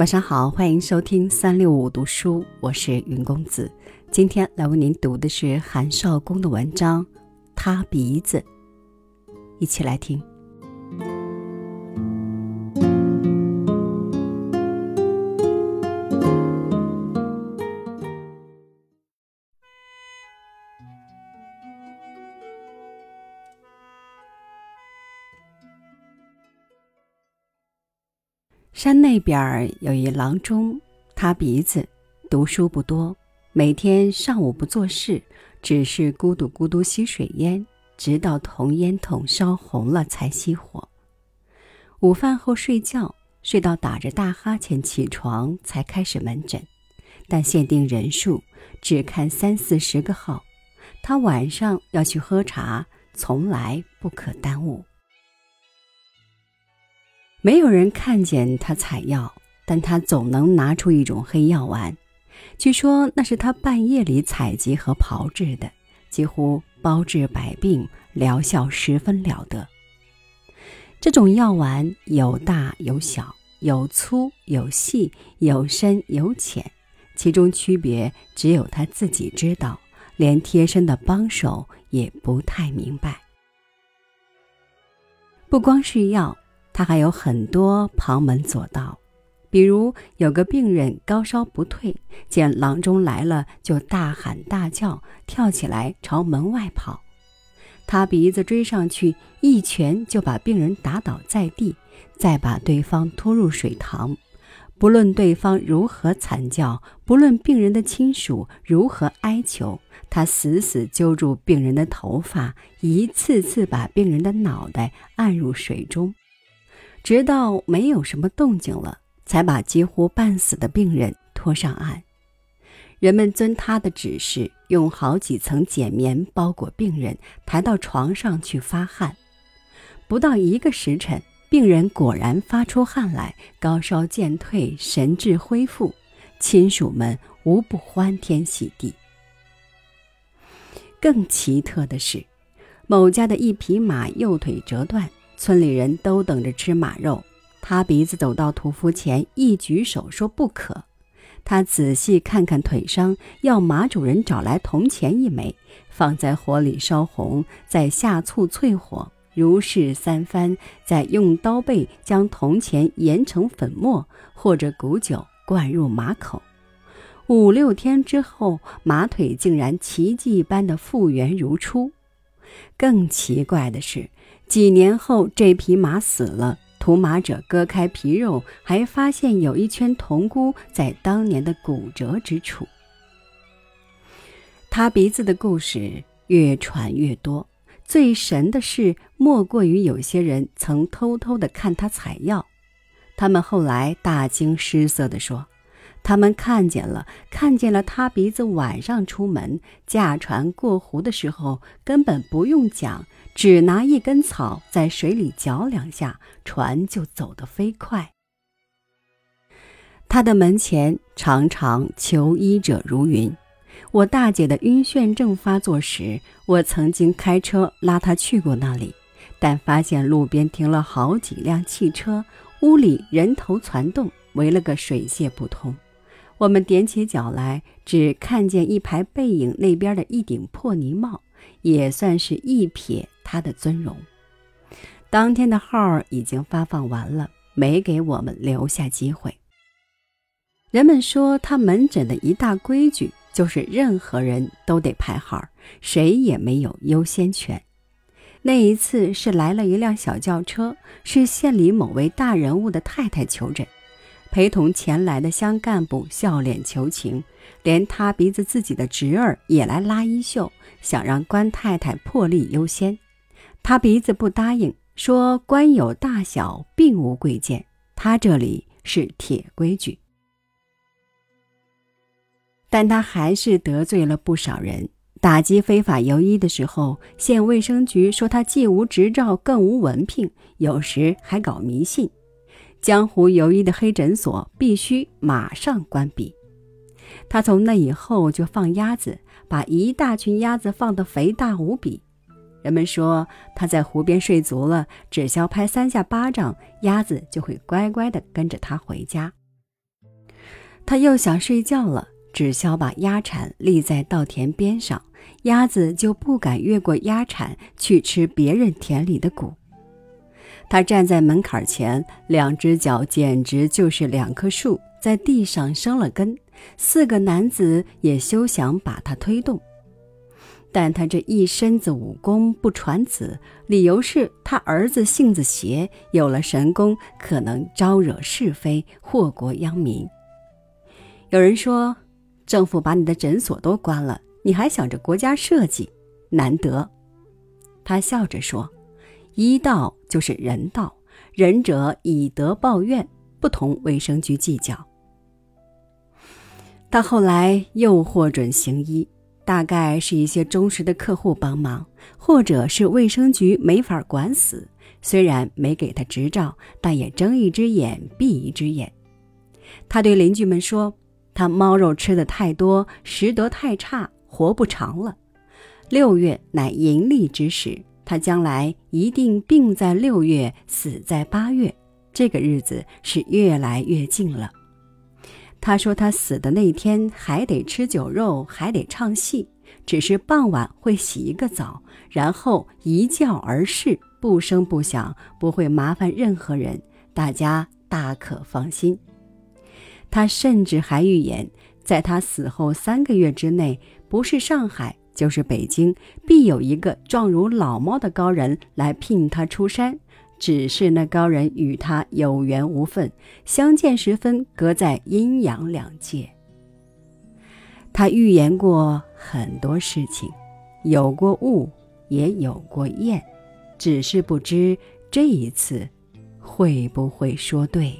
晚上好，欢迎收听三六五读书，我是云公子。今天来为您读的是韩少功的文章《塌鼻子》，一起来听。山那边有一郎中，塌鼻子，读书不多，每天上午不做事，只是咕嘟咕嘟吸水烟，直到铜烟筒烧红了才熄火。午饭后睡觉，睡到打着大哈欠起床才开始门诊，但限定人数，只看三四十个号。他晚上要去喝茶，从来不可耽误。没有人看见他采药，但他总能拿出一种黑药丸。据说那是他半夜里采集和炮制的，几乎包治百病，疗效十分了得。这种药丸有大有小，有粗有细，有深有浅，其中区别只有他自己知道，连贴身的帮手也不太明白。不光是药。他还有很多旁门左道，比如有个病人高烧不退，见郎中来了就大喊大叫，跳起来朝门外跑。他鼻子追上去，一拳就把病人打倒在地，再把对方拖入水塘。不论对方如何惨叫，不论病人的亲属如何哀求，他死死揪住病人的头发，一次次把病人的脑袋按入水中。直到没有什么动静了，才把几乎半死的病人拖上岸。人们遵他的指示，用好几层碱棉包裹病人，抬到床上去发汗。不到一个时辰，病人果然发出汗来，高烧渐退，神志恢复。亲属们无不欢天喜地。更奇特的是，某家的一匹马右腿折断。村里人都等着吃马肉，他鼻子走到屠夫前，一举手说不可。他仔细看看腿伤，要马主人找来铜钱一枚，放在火里烧红，再下醋淬火，如是三番，再用刀背将铜钱研成粉末，或者古酒灌入马口。五六天之后，马腿竟然奇迹般的复原如初。更奇怪的是。几年后，这匹马死了。屠马者割开皮肉，还发现有一圈铜箍在当年的骨折之处。塌鼻子的故事越传越多，最神的是，莫过于有些人曾偷偷的看他采药。他们后来大惊失色地说：“他们看见了，看见了塌鼻子晚上出门驾船过湖的时候，根本不用讲。”只拿一根草在水里搅两下，船就走得飞快。他的门前常常求医者如云。我大姐的晕眩症发作时，我曾经开车拉她去过那里，但发现路边停了好几辆汽车，屋里人头攒动，围了个水泄不通。我们踮起脚来，只看见一排背影，那边的一顶破泥帽，也算是一瞥。他的尊容。当天的号已经发放完了，没给我们留下机会。人们说他门诊的一大规矩就是任何人都得排号，谁也没有优先权。那一次是来了一辆小轿车，是县里某位大人物的太太求诊，陪同前来的乡干部笑脸求情，连塌鼻子自己的侄儿也来拉衣袖，想让官太太破例优先。他鼻子不答应，说官有大小，并无贵贱，他这里是铁规矩。但他还是得罪了不少人。打击非法游医的时候，县卫生局说他既无执照，更无文凭，有时还搞迷信。江湖游医的黑诊所必须马上关闭。他从那以后就放鸭子，把一大群鸭子放得肥大无比。人们说他在湖边睡足了，只需拍三下巴掌，鸭子就会乖乖地跟着他回家。他又想睡觉了，只消把鸭铲立在稻田边上，鸭子就不敢越过鸭铲去吃别人田里的谷。他站在门槛前，两只脚简直就是两棵树，在地上生了根。四个男子也休想把他推动。但他这一身子武功不传子，理由是他儿子性子邪，有了神功可能招惹是非，祸国殃民。有人说，政府把你的诊所都关了，你还想着国家设计，难得。他笑着说：“医道就是人道，仁者以德报怨，不同卫生局计较。”他后来又获准行医。大概是一些忠实的客户帮忙，或者是卫生局没法管死。虽然没给他执照，但也睁一只眼闭一只眼。他对邻居们说：“他猫肉吃的太多，食德太差，活不长了。六月乃盈利之时，他将来一定病在六月，死在八月。这个日子是越来越近了。”他说：“他死的那天还得吃酒肉，还得唱戏，只是傍晚会洗一个澡，然后一觉而逝，不声不响，不会麻烦任何人，大家大可放心。”他甚至还预言，在他死后三个月之内，不是上海就是北京，必有一个状如老猫的高人来聘他出山。只是那高人与他有缘无分，相见时分隔在阴阳两界。他预言过很多事情，有过误，也有过验，只是不知这一次会不会说对。